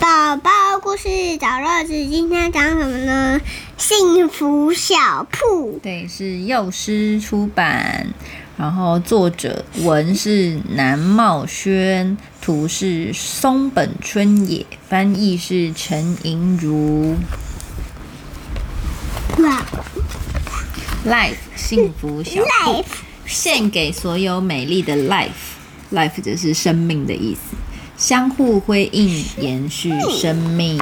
宝宝故事找乐子，今天讲什么呢？幸福小铺。对，是幼师出版，然后作者文是南茂轩，图是松本春野，翻译是陈莹如。哇 Life 幸福小铺，，life 献给所有美丽的 life，life 就是生命的意思，相互辉映，延续生命。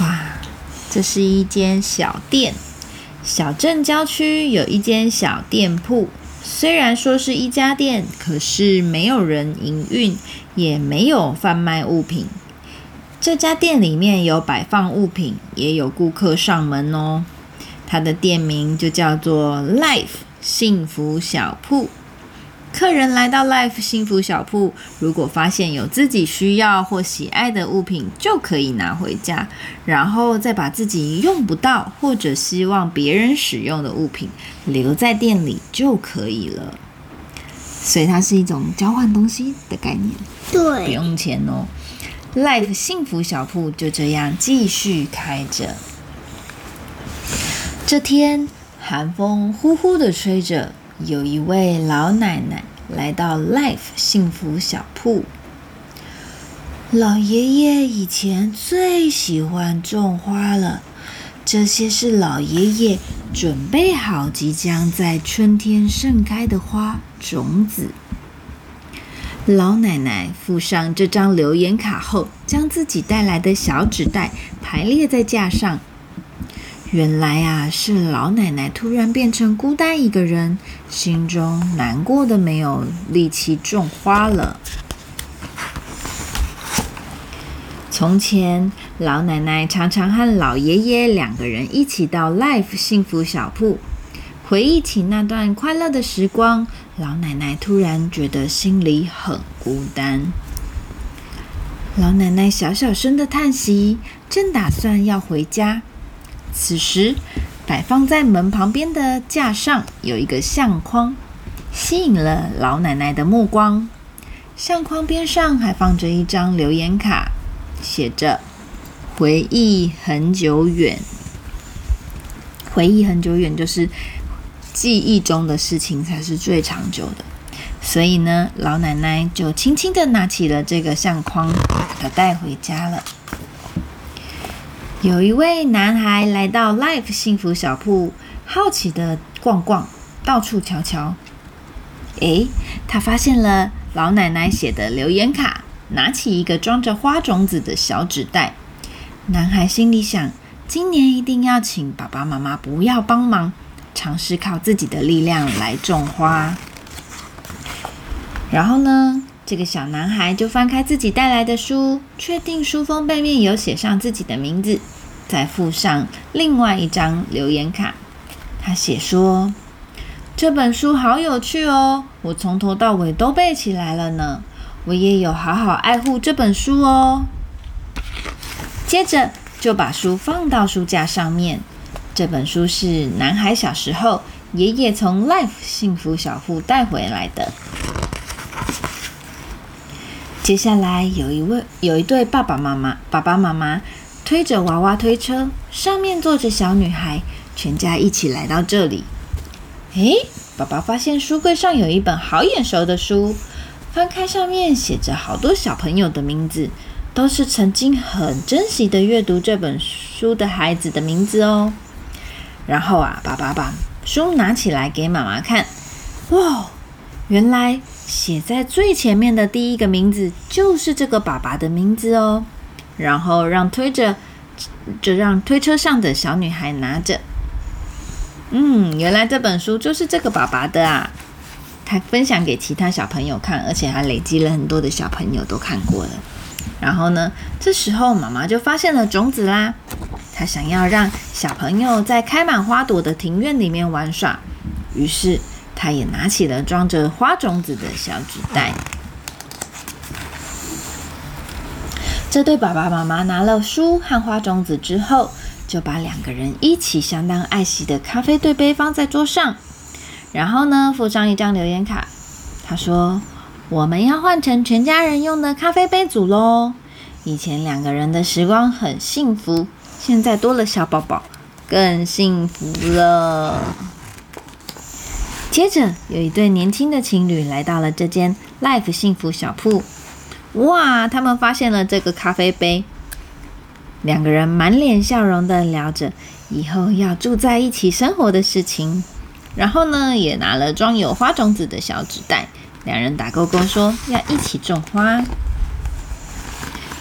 哇，这是一间小店，小镇郊区有一间小店铺。虽然说是一家店，可是没有人营运，也没有贩卖物品。这家店里面有摆放物品，也有顾客上门哦。它的店名就叫做 Life 幸福小铺。客人来到 Life 幸福小铺，如果发现有自己需要或喜爱的物品，就可以拿回家，然后再把自己用不到或者希望别人使用的物品留在店里就可以了。所以它是一种交换东西的概念，对不，用钱哦。Life 幸福小铺就这样继续开着。这天，寒风呼呼的吹着，有一位老奶奶来到 Life 幸福小铺。老爷爷以前最喜欢种花了，这些是老爷爷准备好即将在春天盛开的花种子。老奶奶附上这张留言卡后，将自己带来的小纸袋排列在架上。原来啊，是老奶奶突然变成孤单一个人，心中难过的没有力气种花了。从前，老奶奶常常和老爷爷两个人一起到 Life 幸福小铺，回忆起那段快乐的时光，老奶奶突然觉得心里很孤单。老奶奶小小声的叹息，正打算要回家。此时，摆放在门旁边的架上有一个相框，吸引了老奶奶的目光。相框边上还放着一张留言卡，写着“回忆很久远”。回忆很久远，就是记忆中的事情才是最长久的。所以呢，老奶奶就轻轻的拿起了这个相框，把它带回家了。有一位男孩来到 Life 幸福小铺，好奇的逛逛，到处瞧瞧。诶，他发现了老奶奶写的留言卡，拿起一个装着花种子的小纸袋。男孩心里想：今年一定要请爸爸妈妈不要帮忙，尝试靠自己的力量来种花。然后呢，这个小男孩就翻开自己带来的书，确定书封背面有写上自己的名字，再附上另外一张留言卡。他写说：“这本书好有趣哦，我从头到尾都背起来了呢。我也有好好爱护这本书哦。”接着就把书放到书架上面。这本书是男孩小时候爷爷从 Life 幸福小铺带回来的。接下来有一位有一对爸爸妈妈，爸爸妈妈推着娃娃推车，上面坐着小女孩，全家一起来到这里。诶，爸爸发现书柜上有一本好眼熟的书，翻开上面写着好多小朋友的名字，都是曾经很珍惜的阅读这本书的孩子的名字哦。然后啊，爸爸把书拿起来给妈妈看，哇，原来写在最前面的第一个名字就是这个爸爸的名字哦。然后让推着，就让推车上的小女孩拿着。嗯，原来这本书就是这个爸爸的啊！他分享给其他小朋友看，而且还累积了很多的小朋友都看过了。然后呢，这时候妈妈就发现了种子啦。她想要让小朋友在开满花朵的庭院里面玩耍，于是他也拿起了装着花种子的小纸袋。这对爸爸妈妈拿了书和花种子之后，就把两个人一起相当爱惜的咖啡对杯放在桌上，然后呢，附上一张留言卡。他说：“我们要换成全家人用的咖啡杯组喽。以前两个人的时光很幸福，现在多了小宝宝，更幸福了。接着，有一对年轻的情侣来到了这间 Life 幸福小铺。哇，他们发现了这个咖啡杯，两个人满脸笑容的聊着以后要住在一起生活的事情。然后呢，也拿了装有花种子的小纸袋，两人打勾勾说要一起种花。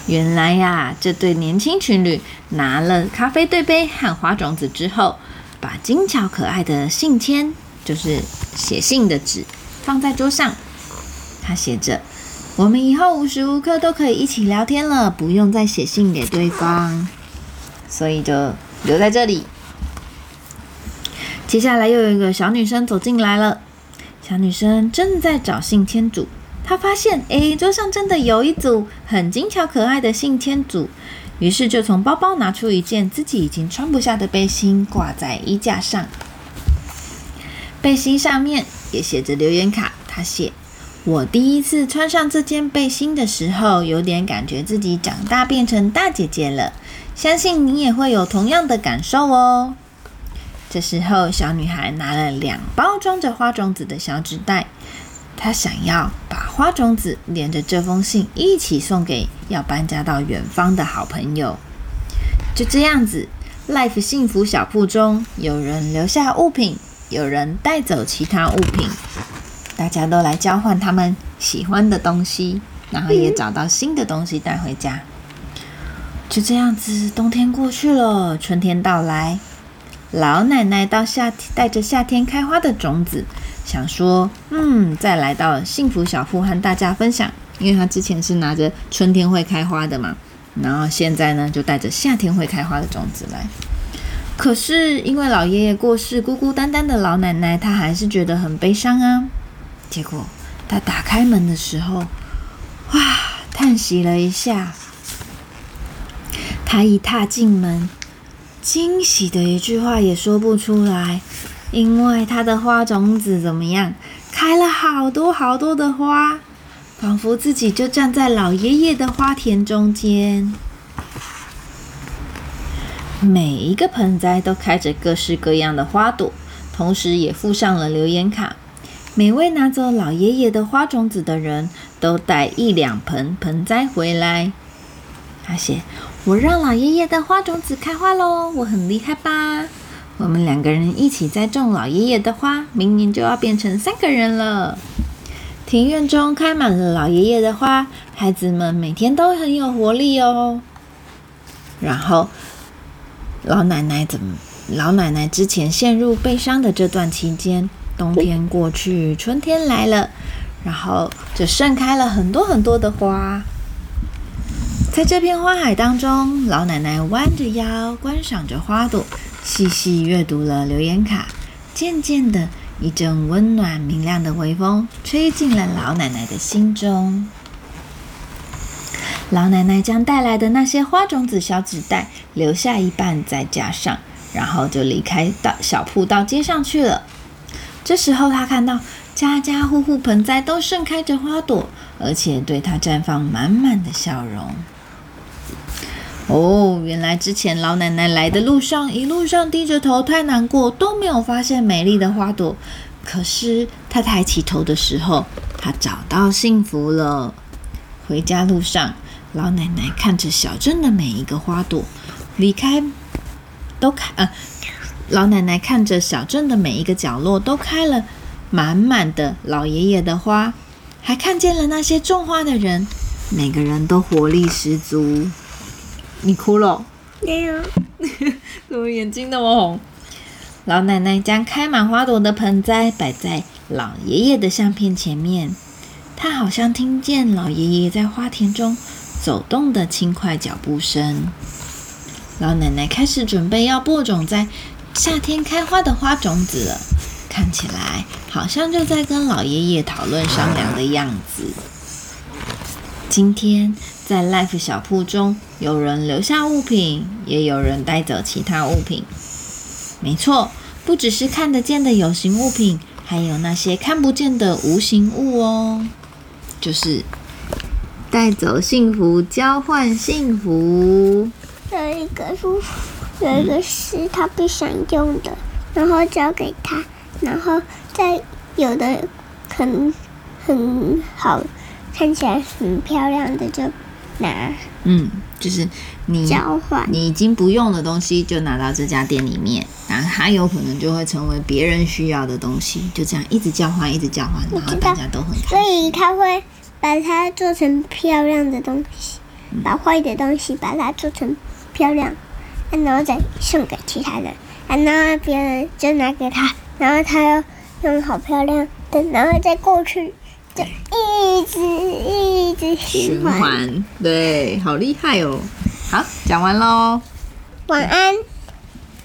原来呀，这对年轻情侣拿了咖啡对杯和花种子之后，把精巧可爱的信签，就是写信的纸，放在桌上。他写着：“我们以后无时无刻都可以一起聊天了，不用再写信给对方。”所以就留在这里。接下来又有一个小女生走进来了，小女生正在找信签组，她发现诶，桌上真的有一组很精巧可爱的信签组，于是就从包包拿出一件自己已经穿不下的背心挂在衣架上。背心上面也写着留言卡，她写：“我第一次穿上这件背心的时候，有点感觉自己长大变成大姐姐了，相信你也会有同样的感受哦。”这时候，小女孩拿了两包装着花种子的小纸袋，她想要把花种子连着这封信一起送给要搬家到远方的好朋友。就这样子，Life 幸福小铺中有人留下物品，有人带走其他物品，大家都来交换他们喜欢的东西，然后也找到新的东西带回家。就这样子，冬天过去了，春天到来。老奶奶到夏天带着夏天开花的种子，想说：“嗯，再来到幸福小铺和大家分享。”因为她之前是拿着春天会开花的嘛，然后现在呢就带着夏天会开花的种子来。可是因为老爷爷过世，孤孤单单的老奶奶她还是觉得很悲伤啊。结果她打开门的时候，哇，叹息了一下。她一踏进门。惊喜的一句话也说不出来，因为她的花种子怎么样，开了好多好多的花，仿佛自己就站在老爷爷的花田中间。每一个盆栽都开着各式各样的花朵，同时也附上了留言卡。每位拿走老爷爷的花种子的人都带一两盆盆栽回来。他写。我让老爷爷的花种子开花喽！我很厉害吧？我们两个人一起栽种老爷爷的花，明年就要变成三个人了。庭院中开满了老爷爷的花，孩子们每天都很有活力哦。然后，老奶奶怎么？老奶奶之前陷入悲伤的这段期间，冬天过去，春天来了，然后就盛开了很多很多的花。在这片花海当中，老奶奶弯着腰观赏着花朵，细细阅读了留言卡。渐渐的，一阵温暖明亮的微风吹进了老奶奶的心中。老奶奶将带来的那些花种子小纸袋留下一半在架上，然后就离开到小铺到街上去了。这时候，她看到家家户户盆栽都盛开着花朵，而且对她绽放满满的笑容。哦，原来之前老奶奶来的路上，一路上低着头，太难过，都没有发现美丽的花朵。可是她抬起头的时候，她找到幸福了。回家路上，老奶奶看着小镇的每一个花朵，离开都开呃，老奶奶看着小镇的每一个角落都开了满满的老爷爷的花，还看见了那些种花的人，每个人都活力十足。你哭了？没有。怎么眼睛那么红？老奶奶将开满花朵的盆栽摆在老爷爷的相片前面，她好像听见老爷爷在花田中走动的轻快脚步声。老奶奶开始准备要播种在夏天开花的花种子了，看起来好像就在跟老爷爷讨论商量的样子。今天。在 Life 小铺中，有人留下物品，也有人带走其他物品。没错，不只是看得见的有形物品，还有那些看不见的无形物哦。就是带走幸福，交换幸福。有一个是有一个是他不想用的，然后交给他，然后再有的很很好，看起来很漂亮的就拿嗯，就是你交换。你已经不用的东西，就拿到这家店里面，然后它有可能就会成为别人需要的东西，就这样一直交换，一直交换，然后大家都很所开心。所以他会把它做成漂亮的东西，把坏的东西把它做成漂亮，然后再送给其他人，然后别人就拿给他，然后他又用好漂亮的，然后再过去，就一直一直循。环，对，好厉害哦！好，讲完喽。晚安。